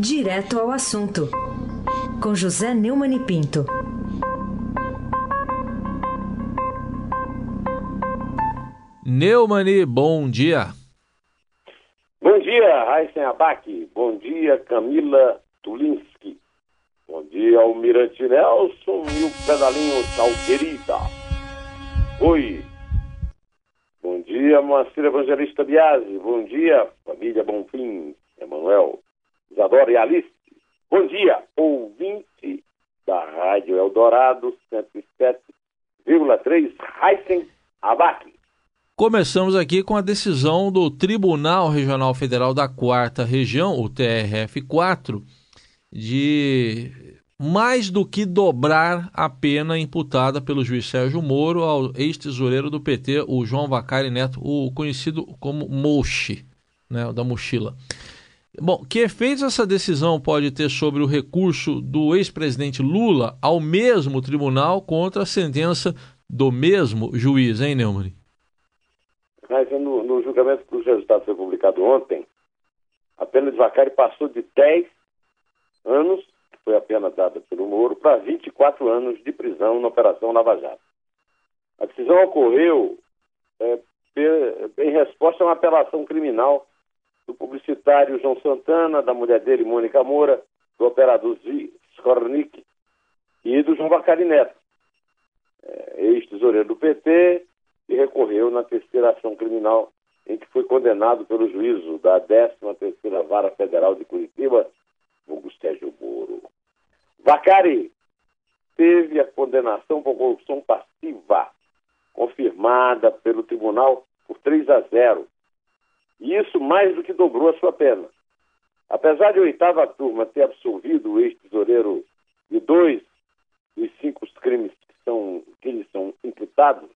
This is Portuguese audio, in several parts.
Direto ao assunto, com José Neumann e Pinto. Neumani, bom dia. Bom dia, Raíssen Abac. Bom dia, Camila Tulinski. Bom dia, Almirante Nelson e o pedalinho Tchau, querida. Oi. Bom dia, Moacir Evangelista Biasi. Bom dia, família Bonfim, Emanuel, Isadora e Alice. Bom dia, ouvinte da Rádio Eldorado 107,3, Heisen Abac. Começamos aqui com a decisão do Tribunal Regional Federal da Quarta Região, o TRF4, de mais do que dobrar a pena imputada pelo juiz Sérgio Moro ao ex-tesoureiro do PT, o João Vacari Neto, o conhecido como Mochi, né, da mochila. Bom, que efeitos essa decisão pode ter sobre o recurso do ex-presidente Lula ao mesmo tribunal contra a sentença do mesmo juiz, hein, Neumann? Mas no, no julgamento que os resultados foi publicado ontem, a pena de Vacari passou de 10 anos, que foi a pena dada pelo Moro, para 24 anos de prisão na Operação Lava Jato. A decisão ocorreu é, em resposta a uma apelação criminal do publicitário João Santana, da mulher dele, Mônica Moura, do operador Skornik e do João Bacari Neto, é, ex-tesoureiro do PT, e recorreu na terceira ação criminal em que foi condenado pelo juízo da 13ª Vara Federal de Curitiba, Hugo Sérgio Moro. Vacari teve a condenação por corrupção passiva, confirmada pelo tribunal por 3 a 0. E isso mais do que dobrou a sua pena. Apesar de a oitava turma ter absolvido o ex-tesoureiro de dois dos cinco crimes que, são, que eles são imputados,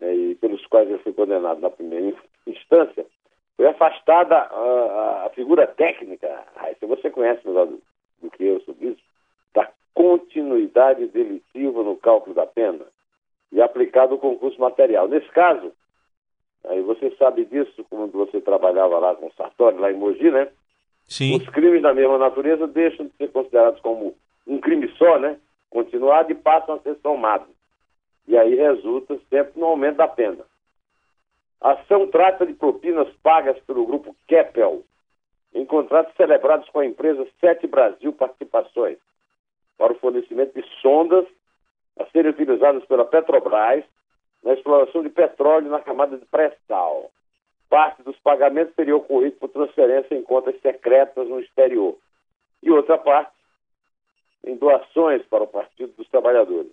né, e pelos quais ele foi condenado na primeira instância, foi afastada a, a figura técnica, se você conhece melhor do, do, que eu sobre isso, da continuidade delitiva no cálculo da pena e aplicado o concurso material. Nesse caso, aí você sabe disso quando você trabalhava lá com o Sartori, lá em Mogi, né? Sim. Os crimes da mesma natureza deixam de ser considerados como um crime só, né? Continuado e passam a ser somados. E aí resulta sempre no aumento da pena. A ação trata de propinas pagas pelo grupo Keppel em contratos celebrados com a empresa Sete Brasil Participações para o fornecimento de sondas a serem utilizadas pela Petrobras na exploração de petróleo na camada de pré-sal. Parte dos pagamentos teria ocorrido por transferência em contas secretas no exterior e outra parte em doações para o Partido dos Trabalhadores.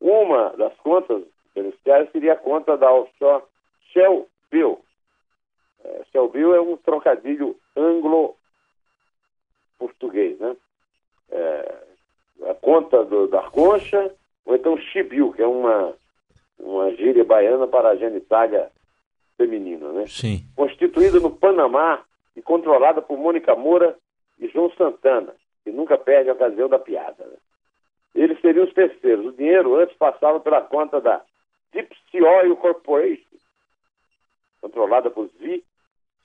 Uma das contas beneficiárias seria a conta da offshore Shell Bill. É, Shell Bill é um trocadilho anglo-português, né? É, a conta do, da concha, ou então Chibiu, que é uma, uma gíria baiana para a genitália feminina, né? Sim. Constituída no Panamá e controlada por Mônica Moura e João Santana, que nunca perde a ocasião da piada. Né? eles seriam os terceiros. O dinheiro antes passava pela conta da Sea Oil Corporation, controlada por Zvi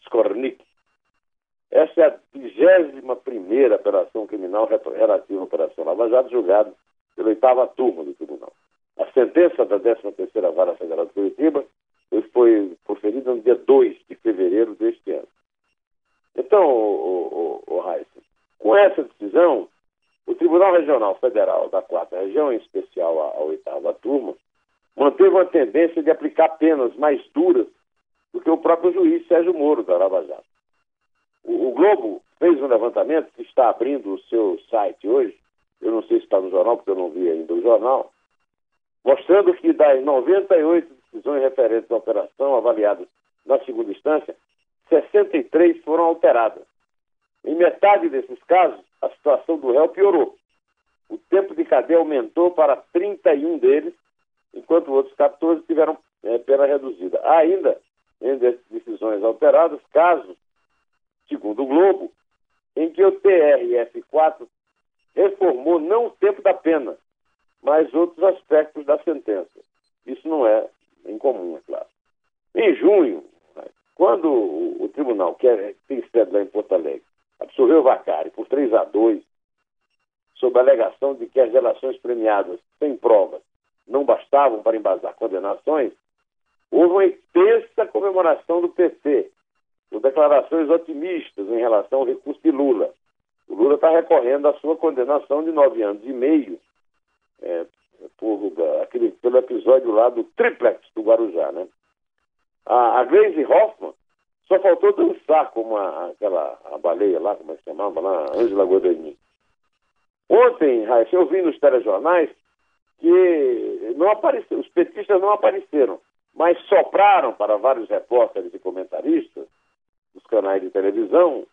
Skornik. Essa é a 21 primeira operação criminal relativa à Operação Lava Jato, julgada pela oitava turma do tribunal. A sentença da 13ª Vara Federal de Curitiba foi proferida no dia 2 de fevereiro deste ano. Então, o, o, o, com essa decisão, o Tribunal Regional Federal da Quarta Região, em especial a, a oitava turma, manteve uma tendência de aplicar penas mais duras do que o próprio juiz Sérgio Moro da Lava Jato. O, o Globo fez um levantamento que está abrindo o seu site hoje, eu não sei se está no jornal, porque eu não vi ainda o jornal, mostrando que das 98 decisões referentes à operação avaliadas na segunda instância, 63 foram alteradas. Em metade desses casos, a situação do réu piorou. O tempo de cadeia aumentou para 31 deles, enquanto outros 14 tiveram é, pena reduzida. Há ainda, entre decisões alteradas, casos, segundo o Globo, em que o TRF4 reformou não o tempo da pena, mas outros aspectos da sentença. Isso não é incomum, é claro. Em junho, quando o, tribunal, que é, tem sede lá em Porto Alegre, absolveu Vacari por 3 a 2 sob a alegação de que as relações premiadas sem provas não bastavam para embasar condenações, houve uma intensa comemoração do PT, com declarações otimistas em relação ao recurso de Lula. O Lula está recorrendo à sua condenação de nove anos e meio é, por, aquele, pelo episódio lá do triplex do Guarujá. Né? A, a Glaze Hoffman só faltou dançar como aquela a baleia lá, como é que chamava lá, Ângela Godini. Ontem, Raíssa, eu vi nos telejornais que não apareceu, os petistas não apareceram, mas sopraram para vários repórteres e comentaristas dos canais de televisão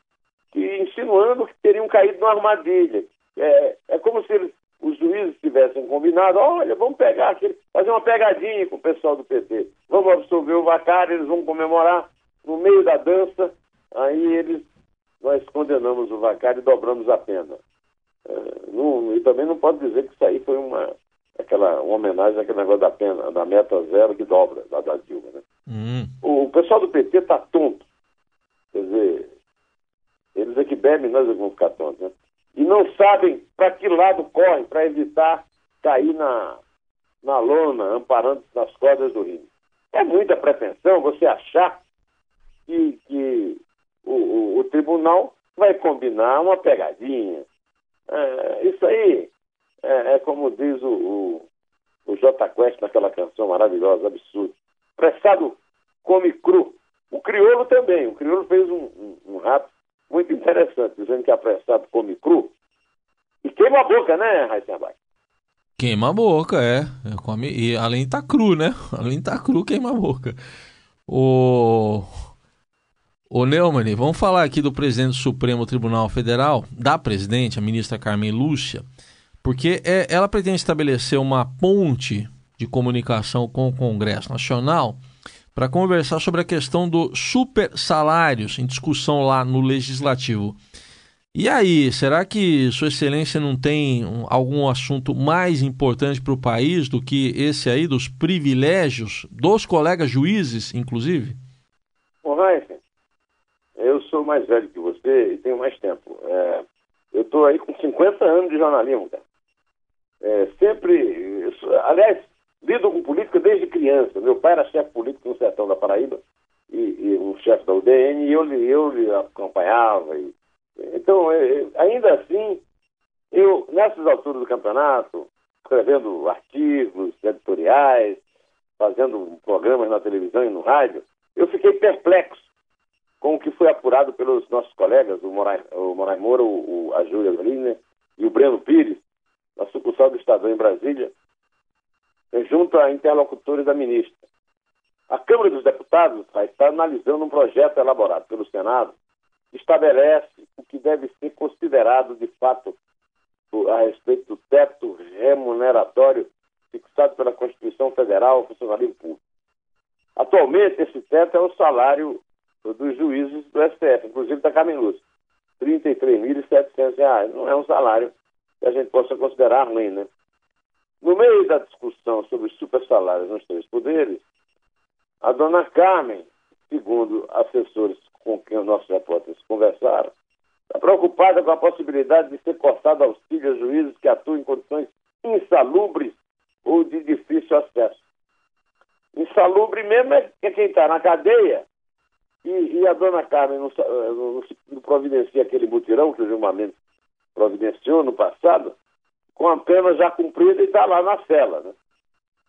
que insinuando que teriam caído numa armadilha. É, é como se eles, os juízes tivessem combinado, olha, vamos pegar aquele, fazer uma pegadinha com o pessoal do PT, vamos absolver o Vacari, eles vão comemorar no meio da dança, aí eles, nós condenamos o Vacari e dobramos a pena. É, não, e também não pode dizer que isso aí foi uma, aquela, uma homenagem àquele negócio da pena, da meta zero que dobra, da, da Dilma. Né? Hum. O, o, pessoal do PT está tonto. Quer dizer, eles é que bebem, nós é vamos ficar tontos. Né? E não sabem para que lado correm para evitar cair na, na lona, amparando nas cordas do rio. É muita pretensão você achar que, que o, o, o tribunal vai combinar uma pegadinha, é, isso aí é, é, como diz o, o, o J Quest naquela canção maravilhosa, absurdo. Prestado come cru. O crioulo também. O crioulo fez um, um, um rato muito interessante, dizendo que apressado come cru. E queima a boca, né, Heisenberg? Queima a boca, é. Come... E além tá cru, né? Além tá cru, queima a boca. O... Ô Neumann, vamos falar aqui do presidente do Supremo Tribunal Federal, da presidente, a ministra Carmen Lúcia, porque é, ela pretende estabelecer uma ponte de comunicação com o Congresso Nacional para conversar sobre a questão dos super salários em discussão lá no Legislativo. E aí, será que Sua Excelência não tem um, algum assunto mais importante para o país do que esse aí dos privilégios dos colegas juízes, inclusive? Bom, Raíssa, eu sou mais velho que você e tenho mais tempo. É, eu estou aí com 50 anos de jornalismo, cara. É, sempre, aliás, lido com política desde criança. Meu pai era chefe político no sertão da Paraíba, e, e um chefe da UDN, e eu, eu lhe acompanhava. E, então, é, ainda assim, eu, nessas alturas do campeonato, escrevendo artigos, editoriais, fazendo programas na televisão e no rádio, eu fiquei perplexo com o que foi apurado pelos nossos colegas, o Moraes, o Moraes Moura, o, o, a Júlia Liner e o Breno Pires, na sucursal do Estadão em Brasília, junto a interlocutores da ministra. A Câmara dos Deputados está analisando um projeto elaborado pelo Senado que estabelece o que deve ser considerado, de fato, a respeito do teto remuneratório fixado pela Constituição Federal ao funcionalismo público. Atualmente, esse teto é o salário dos juízes do STF, inclusive da Carmen. R$ 33.700. Não é um salário que a gente possa considerar ruim, né? No meio da discussão sobre os super salários nos três poderes, a dona Carmen, segundo assessores com quem os nossos repórteres conversaram, está preocupada com a possibilidade de ser cortado auxílio a juízes que atuam em condições insalubres ou de difícil acesso. Insalubre mesmo é quem está na cadeia e, e a dona Carmen não, não, não, providencia aquele mutirão que o Gilmar Mendes providenciou no passado, com a pena já cumprida e está lá na cela. Né?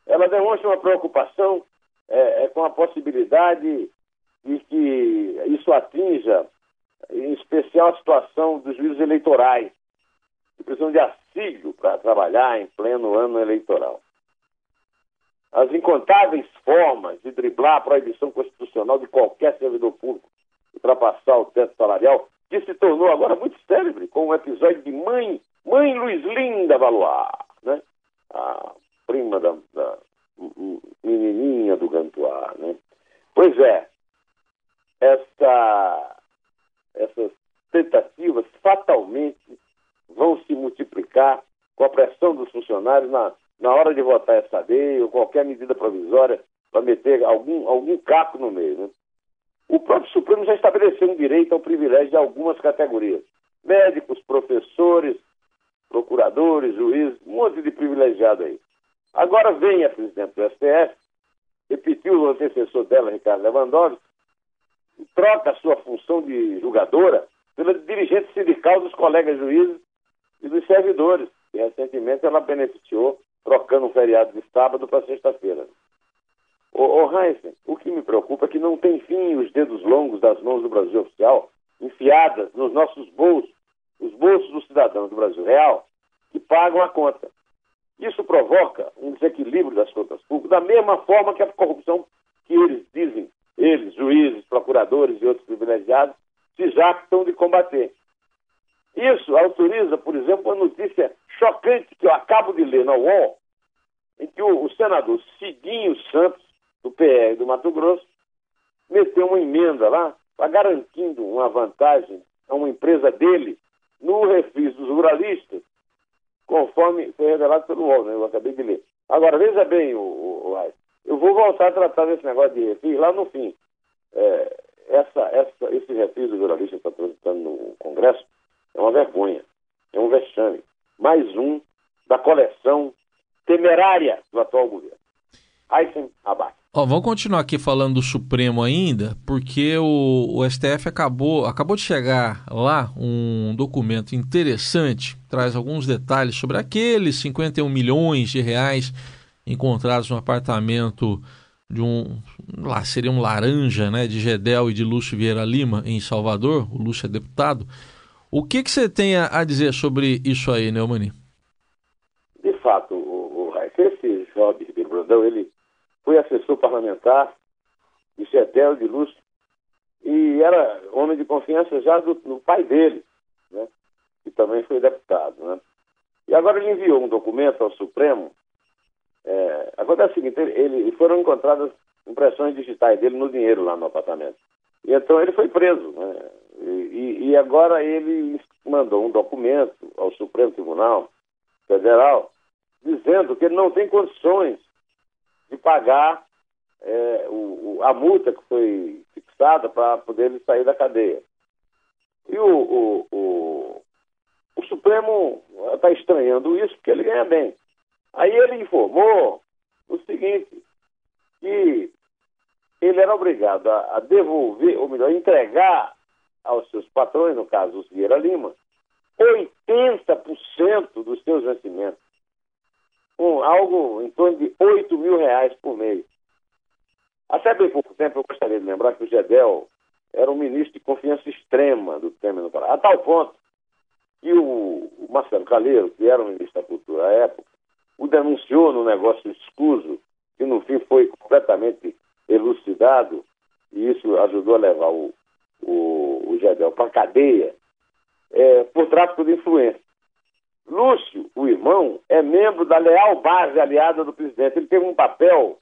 Ela demonstra uma preocupação é, é, com a possibilidade de que isso atinja, em especial, a situação dos juízes eleitorais, que precisam de auxílio para trabalhar em pleno ano eleitoral as incontáveis formas de driblar a proibição constitucional de qualquer servidor público ultrapassar o teto salarial, que se tornou agora muito célebre com o episódio de Mãe, mãe Luiz Linda Valois, né? a prima da, da menininha do Gantuar. Né? Pois é, essa, essas tentativas fatalmente vão se multiplicar com a pressão dos funcionários na na hora de votar essa lei ou qualquer medida provisória para meter algum, algum capo no meio. Né? O próprio Supremo já estabeleceu um direito ao privilégio de algumas categorias. médicos, professores, procuradores, juízes, um monte de privilegiado aí. Agora vem a presidente do STF, repetiu o antecessor dela, Ricardo Lewandowski, troca a sua função de julgadora pela dirigente sindical dos colegas juízes e dos servidores, que recentemente ela beneficiou trocando um feriado de sábado para sexta-feira. Ô, ô Heinzen, o que me preocupa é que não tem fim os dedos longos das mãos do Brasil oficial enfiadas nos nossos bolsos, os bolsos dos cidadãos do Brasil real, que pagam a conta. Isso provoca um desequilíbrio das contas públicas, da mesma forma que a corrupção que eles dizem, eles, juízes, procuradores e outros privilegiados, se jactam de combater. Isso autoriza, por exemplo, uma notícia chocante que eu acabo de ler na UOL, em que o, o senador Cidinho Santos, do PR do Mato Grosso, meteu uma emenda lá, garantindo uma vantagem a uma empresa dele no refis dos ruralistas, conforme foi revelado pelo UOL, né? eu acabei de ler. Agora, veja bem, o, o, o eu vou voltar a tratar desse negócio de refis lá no fim. É, essa, essa, esse refis dos ruralistas que está transitando no Congresso é uma vergonha, é um vexame. Mais um da coleção temerária do atual governo. Aysen abate. Ó, vamos continuar aqui falando do Supremo ainda, porque o, o, STF acabou, acabou de chegar lá um documento interessante, traz alguns detalhes sobre aqueles 51 milhões de reais encontrados no apartamento de um, lá seria um laranja, né, de Gedel e de Lúcio Vieira Lima, em Salvador, o Lúcio é deputado. O que, que você tem a, dizer sobre isso aí, Neumani? De fato, o, o esse Job Ribeiro Brandão, ele foi assessor parlamentar de Cetel de Lúcio e era homem de confiança já do, do pai dele, né? que também foi deputado. Né? E agora ele enviou um documento ao Supremo. É, acontece o seguinte, ele, ele, foram encontradas impressões digitais dele no dinheiro lá no apartamento. E então ele foi preso. Né? E, e agora ele mandou um documento ao Supremo Tribunal Federal dizendo que ele não tem condições de pagar é, o, o, a multa que foi fixada para poder ele sair da cadeia. E o, o, o, Supremo está estranhando isso porque ele ganha bem. Aí ele informou o seguinte, que ele era obrigado a, a devolver, ou melhor, entregar aos seus patrões, no caso os Vieira Lima, 80% dos seus vencimentos. Um, algo em torno de 8 mil reais por mês. Até bem pouco tempo eu gostaria de lembrar que o Gedel era um ministro de confiança extrema do Temer no Pará, a tal ponto que o, Marcelo Calheiro, que era o ministro da Cultura à época, o denunciou no negócio escuso, que no fim foi completamente elucidado, e isso ajudou a levar o, o, o Gedel para a cadeia é, por tráfico de influência. Lúcio, o irmão, é membro da leal base aliada do presidente. Ele teve um papel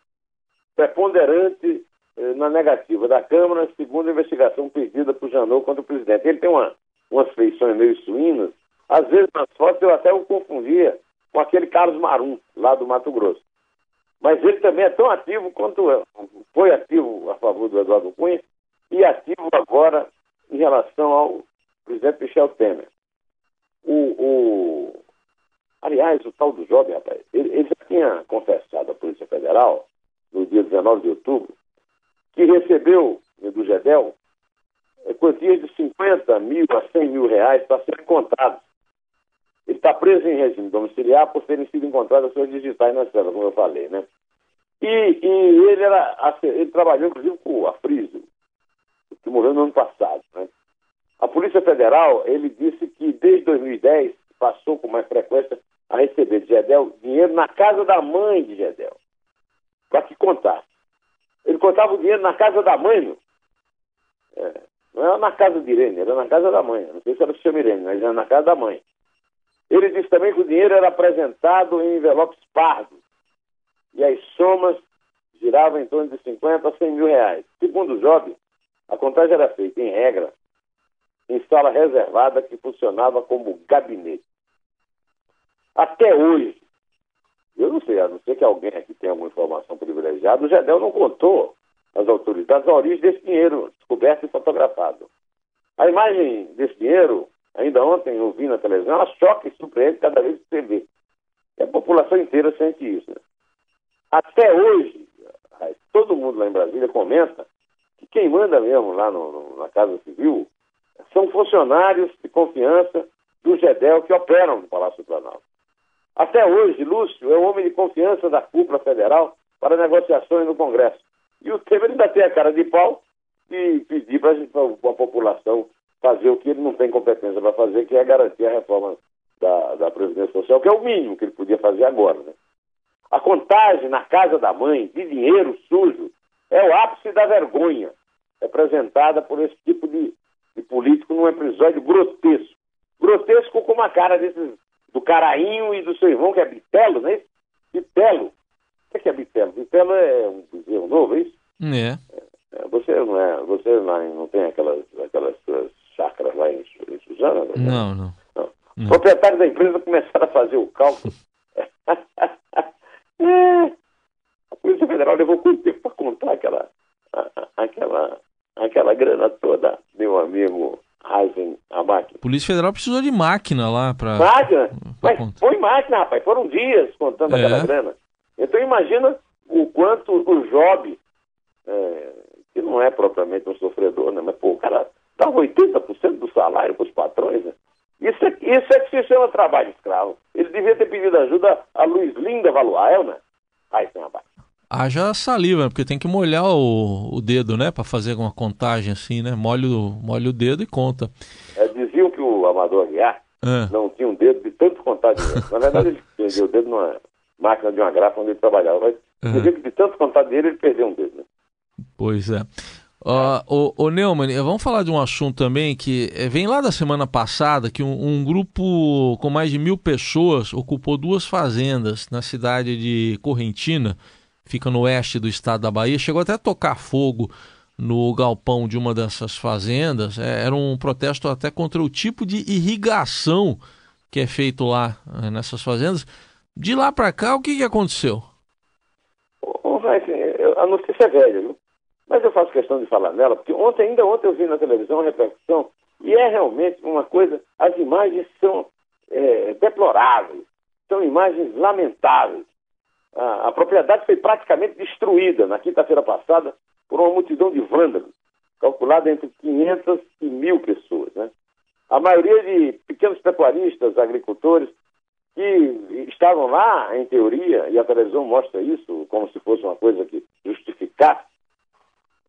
preponderante eh, na negativa da Câmara, segundo a investigação pedida por Janot contra o presidente. Ele tem uma, umas feições meio suínas. Às vezes, nas fotos, eu até o confundia com aquele Carlos Marum, lá do Mato Grosso. Mas ele também é tão ativo quanto foi ativo a favor do Eduardo Cunha e ativo agora em relação ao presidente Michel Temer. O, o... Aliás, o tal do jovem, rapaz, ele, ele já tinha confessado à Polícia Federal, no dia 19 de outubro, que recebeu do GEDEL é, quantias de 50 mil a 100 mil reais para serem contados. Ele está preso em regime domiciliar por terem sido encontradas suas digitais nas celas, como eu falei, né? E, e ele, era, ele trabalhou, inclusive, com a Friso, que morreu no ano passado, né? A Polícia Federal, ele disse que desde 2010 passou com mais frequência a receber de Gedel dinheiro na casa da mãe de Gedel. Para que contasse. Ele contava o dinheiro na casa da mãe, meu. É, não era na casa de Irene, era na casa da mãe. Não sei se era o chama Irene, mas era na casa da mãe. Ele disse também que o dinheiro era apresentado em envelopes pardos. E as somas giravam em torno de 50 a 100 mil reais. Segundo o Job, a contagem era feita, em regra, em sala reservada que funcionava como gabinete. Até hoje, eu não sei, a não ser que alguém aqui tenha alguma informação privilegiada, o Gedel não contou às autoridades a origem desse dinheiro descoberto e fotografado. A imagem desse dinheiro Ainda ontem eu vi na televisão, ela choca e surpreende cada vez que você vê. E a população inteira sente isso. Né? Até hoje, todo mundo lá em Brasília comenta que quem manda mesmo lá no, no, na Casa Civil são funcionários de confiança do GEDEL que operam no Palácio do Planalto. Até hoje, Lúcio é o homem de confiança da cúpula federal para negociações no Congresso. E o Temer ainda tem a cara de pau de pedir para a população fazer o que ele não tem competência para fazer, que é garantir a reforma da, da Previdência Social, que é o mínimo que ele podia fazer agora. Né? A contagem na casa da mãe de dinheiro sujo é o ápice da vergonha representada por esse tipo de político num episódio grotesco. Grotesco com uma cara desses, do Carainho e do seu irmão, que é Bitelo, né? Bitelo. O que é Bitelo? Bitelo é um bezerro novo, é isso? É. é. Você não é, você não, não tem aquelas, aquelas chácaras lá em, em Suzana? Né? Não, não. não. não. Proprietários da empresa começaram a fazer o cálculo. é. A Polícia Federal levou quanto tempo para contar aquela, aquela, aquela grana toda, meu amigo Heisen Abac. Polícia Federal precisou de máquina lá para. Máquina? Mas contar. foi máquina, rapaz. Foram dias contando é. aquela grana. Então imagina o quanto o Job, é, que não é propriamente um sofredor, né? Mas, pô, o cara dava 80% do salário para os patrões, né? Isso é, isso é que se chama trabalho escravo. Ele devia ter pedido ajuda a Luiz Linda Valuael, né? Aí tem abaixo. Haja saliva, porque tem que molhar o, o dedo, né? Para fazer uma contagem assim, né? Molha o, molha o dedo e conta. É, diziam que o Amador Aguiar é. não tinha um dedo de tanto contar dinheiro. Na verdade, ele perdeu o dedo numa máquina de uma grafa onde ele trabalhava. Mas uhum. diziam que de tanto contar dinheiro, ele perdeu um dedo, né? Pois é. Uh, o, o Neumann, vamos falar de um assunto também que eh, vem lá da semana passada, que um, um, grupo com mais de mil pessoas ocupou duas fazendas na cidade de Correntina, fica no oeste do estado da Bahia, chegou até a tocar fogo no galpão de uma dessas fazendas. É, era um protesto até contra o tipo de irrigação que é feito lá é, nessas fazendas. De lá para cá, o que, que aconteceu? a notícia é velha, viu? Mas eu faço questão de falar nela, porque ontem, ainda ontem eu vi na televisão a repercussão, e é realmente uma coisa, as imagens são é, deploráveis, são imagens lamentáveis. A, propriedade foi praticamente destruída na quinta-feira passada por uma multidão de vândalos, calculada entre 500 e mil pessoas. Né? A maioria de pequenos pecuaristas, agricultores, que estavam lá, em teoria, e a televisão mostra isso como se fosse uma coisa que justificasse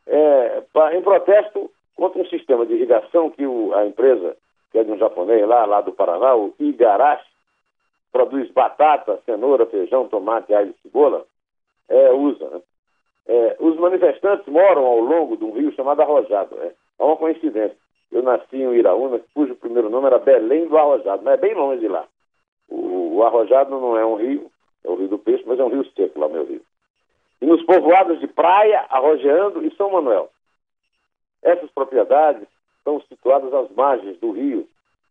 é, pra, em protesto contra um sistema de irrigação que o, a empresa, que é de um japonês lá, lá do Paraná, o Igarashi, produz batata, cenoura, feijão, tomate, alho e cebola, é, usa. Né? É, os manifestantes moram ao longo de um rio chamado Arrojado. É, é uma coincidência. Eu nasci em Iraúna, cujo primeiro nome era Belém do Arrojado, mas é bem longe de lá. O, o Arrojado não é um rio, é o rio do peixe, mas é um rio seco lá, meu rio e nos povoados de Praia, Arrojeando e São Manuel. Essas propriedades estão situadas às margens do rio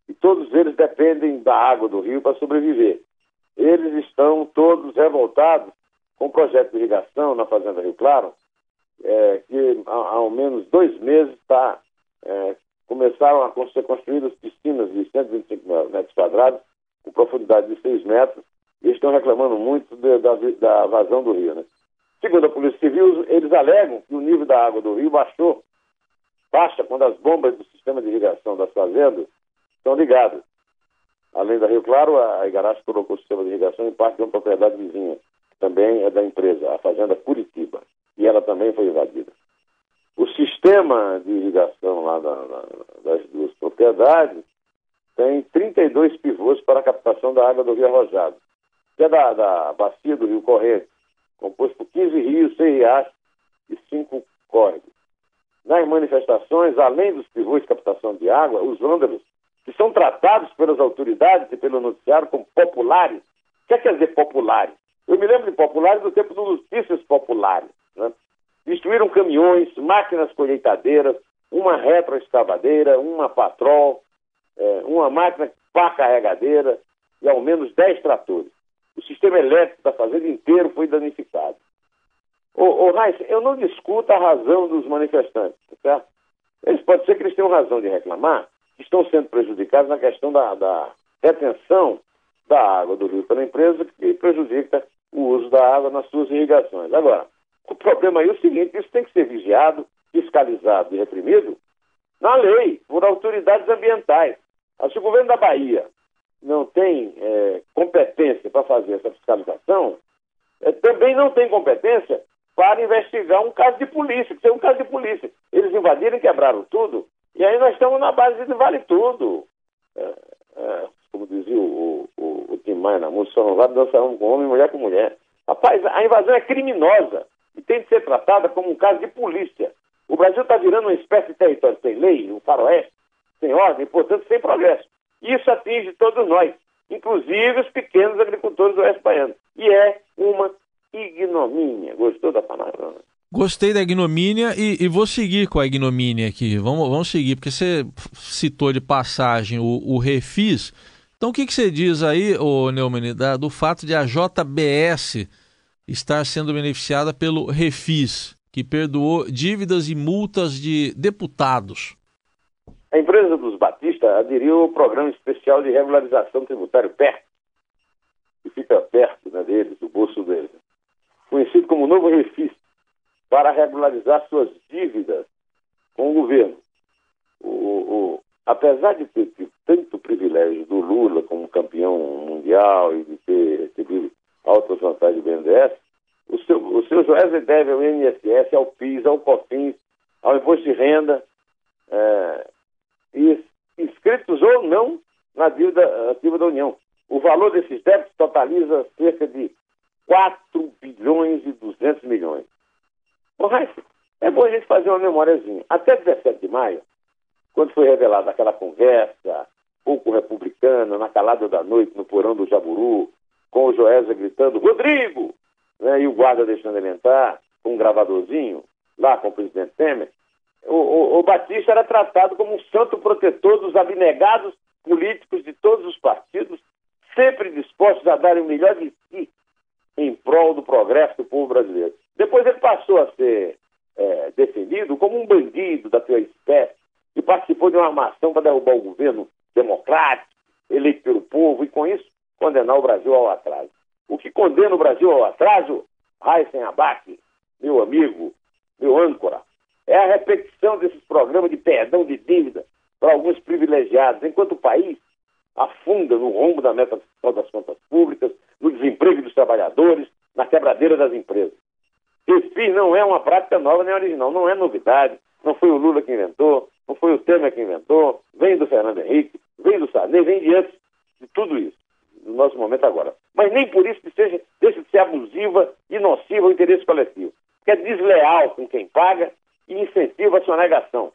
e todos eles dependem da água do rio para sobreviver. Eles estão todos revoltados com o projeto de irrigação na Fazenda Rio Claro, é, que há, há, ao menos dois meses tá, é, começaram a ser construídas piscinas de 125 metros quadrados, com profundidade de 6 metros, e estão reclamando muito de, da, da vazão do rio. Né? Segundo a Polícia Civil, eles alegam que o nível da água do rio baixou, baixa quando as bombas do sistema de irrigação das fazendas estão ligadas. Além da Rio Claro, a Igarashi colocou o sistema de irrigação em parte de uma propriedade vizinha, que também é da empresa, a Fazenda Curitiba, e ela também foi invadida. O sistema de irrigação lá da, da, das duas propriedades tem 32 pivôs para a captação da água do Rio Arrojado, que é da, da bacia do Rio Corrente, composto por 15 rios, 6 riachos e 5 córregos. Nas manifestações, além dos pivôs de captação de água, os vândalos, que são tratados pelas autoridades e pelo noticiário como populares. O que é quer dizer populares? Eu me lembro de populares do tempo dos notícias populares. Né? Destruíram caminhões, máquinas colheitadeiras, uma retroescavadeira, uma patrol, é, uma máquina pá carregadeira e ao menos 10 tratores o sistema elétrico da fazenda inteiro foi danificado. Ô, ô eu não discuto a razão dos manifestantes, tá certo? Eles, pode ser que eles tenham razão de reclamar, estão sendo prejudicados na questão da, da retenção da água do rio pela empresa, que prejudica o uso da água nas suas irrigações. Agora, o problema aí é o seguinte: isso tem que ser vigiado, fiscalizado e reprimido na lei, por autoridades ambientais. Se o governo da Bahia não tem é, competência para fazer essa fiscalização, é, também não tem competência para investigar um caso de polícia, que seja um caso de polícia. Eles invadiram e quebraram tudo, e aí nós estamos na base de vale tudo. É, é, como dizia o, o, o Tim Maia na música, só não vale dançar um com homem, mulher com mulher. Rapaz, a invasão é criminosa e tem de ser tratada como um caso de polícia. O Brasil está virando uma espécie de território sem lei, um faroeste, sem ordem, portanto sem progresso. Isso atinge todos nós, inclusive os pequenos agricultores do oeste baiano. E é uma ignomínia. Gostou da palavra? Gostei da ignomínia e, e, vou seguir com a ignomínia aqui. Vamos, vamos seguir, porque você citou de passagem o, o refis. Então, o que, que você diz aí, ô Neumann, do fato de a JBS estar sendo beneficiada pelo refis, que perdoou dívidas e multas de deputados? A empresa dos Batista aderiu ao Programa Especial de Regularização Tributária PERT, que fica perto né, deles, do bolso deles, conhecido como Novo Refis, para regularizar suas dívidas com o governo. O, o, apesar de ter tido tanto privilégio do Lula como campeão mundial e de ter recebido altas vantagens do BNDES, o seu, o seu Joesley deve ao INSS, ao PIS, ao COFINS, ao Imposto de Renda, é, inscritos ou não na dívida ativa da União. O valor desses débitos totaliza cerca de 4 bilhões e 200 milhões. Bom, é bom a gente fazer uma memóriazinha. Até 17 de maio, quando foi revelada aquela conversa pouco republicana, na calada da noite, no porão do Jaburu, com o Joésia gritando, Rodrigo! Né, e o guarda deixando ele entrar, com um gravadorzinho, lá com o presidente Temer, o, o, o Batista era tratado como um santo protetor dos abnegados políticos de todos os partidos, sempre dispostos a darem o melhor de si em prol do progresso do povo brasileiro. Depois ele passou a ser é, defendido como um bandido da pior espécie, que participou de uma armação para derrubar o governo democrático, eleito pelo povo, e com isso condenar o Brasil ao atraso. O que condena o Brasil ao atraso, Raíssen Abac, meu amigo, meu âncora, é a repetição desses programas de perdão de dívida para alguns privilegiados, enquanto o país afunda no rombo da meta fiscal das contas públicas, no desemprego dos trabalhadores, na quebradeira das empresas. Esse não é uma prática nova nem original, não é novidade. Não foi o Lula que inventou, não foi o Temer que inventou, vem do Fernando Henrique, vem do Sarney, vem de antes de tudo isso, no nosso momento agora. Mas nem por isso que seja, deixa de ser abusiva e nociva ao interesse coletivo, que é desleal com quem paga e incentiva a sua negação.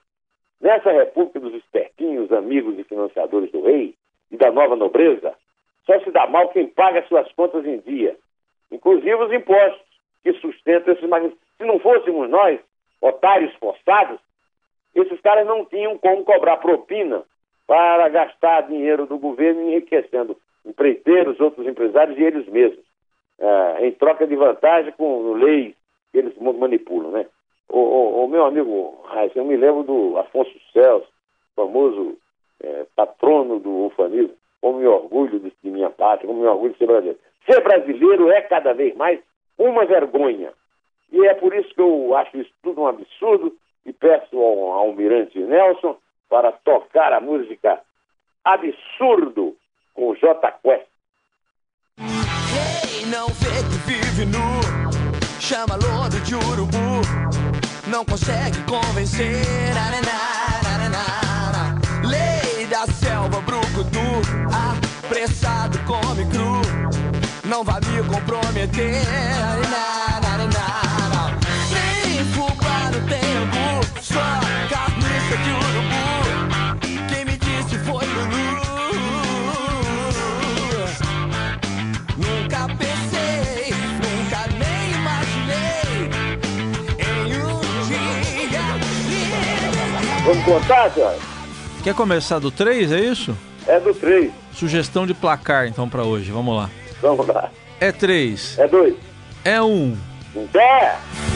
Nessa república dos espertinhos, amigos e financiadores do rei e da nova nobreza, só se dá mal quem paga suas contas em dia, inclusive os impostos que sustentam esses magníficos. Se não fôssemos nós, otários forçados, esses caras não tinham como cobrar propina para gastar dinheiro do governo enriquecendo empreiteiros, outros empresários e eles mesmos, é, em troca de vantagem com leis que eles manipulam, né? O, o, o meu amigo Raiz, eu me lembro do Afonso Celso, famoso é, patrono do ufanismo, como me orgulho de, de, minha pátria, como me orgulho de ser brasileiro. Ser brasileiro é cada vez mais uma vergonha. E é por isso que eu acho isso tudo um absurdo e peço ao, Almirante Nelson para tocar a música Absurdo com J Quest. Ei, não vê que vive nu, chama lodo de urubu, não consegue convencer. Lei da selva brucutu, apressado come cru, não vai me comprometer. Nem fubá no tempo, só carniça de urubu. Quem me disse foi Lulu. Nunca pensei, nunca nem imaginei em um dia. Vamos contar, senhora? Quer começar do 3, é isso? É do 3. Sugestão de placar, então, para hoje. Vamos lá. Vamos lá. É 3. É 2. É 1. Um. É.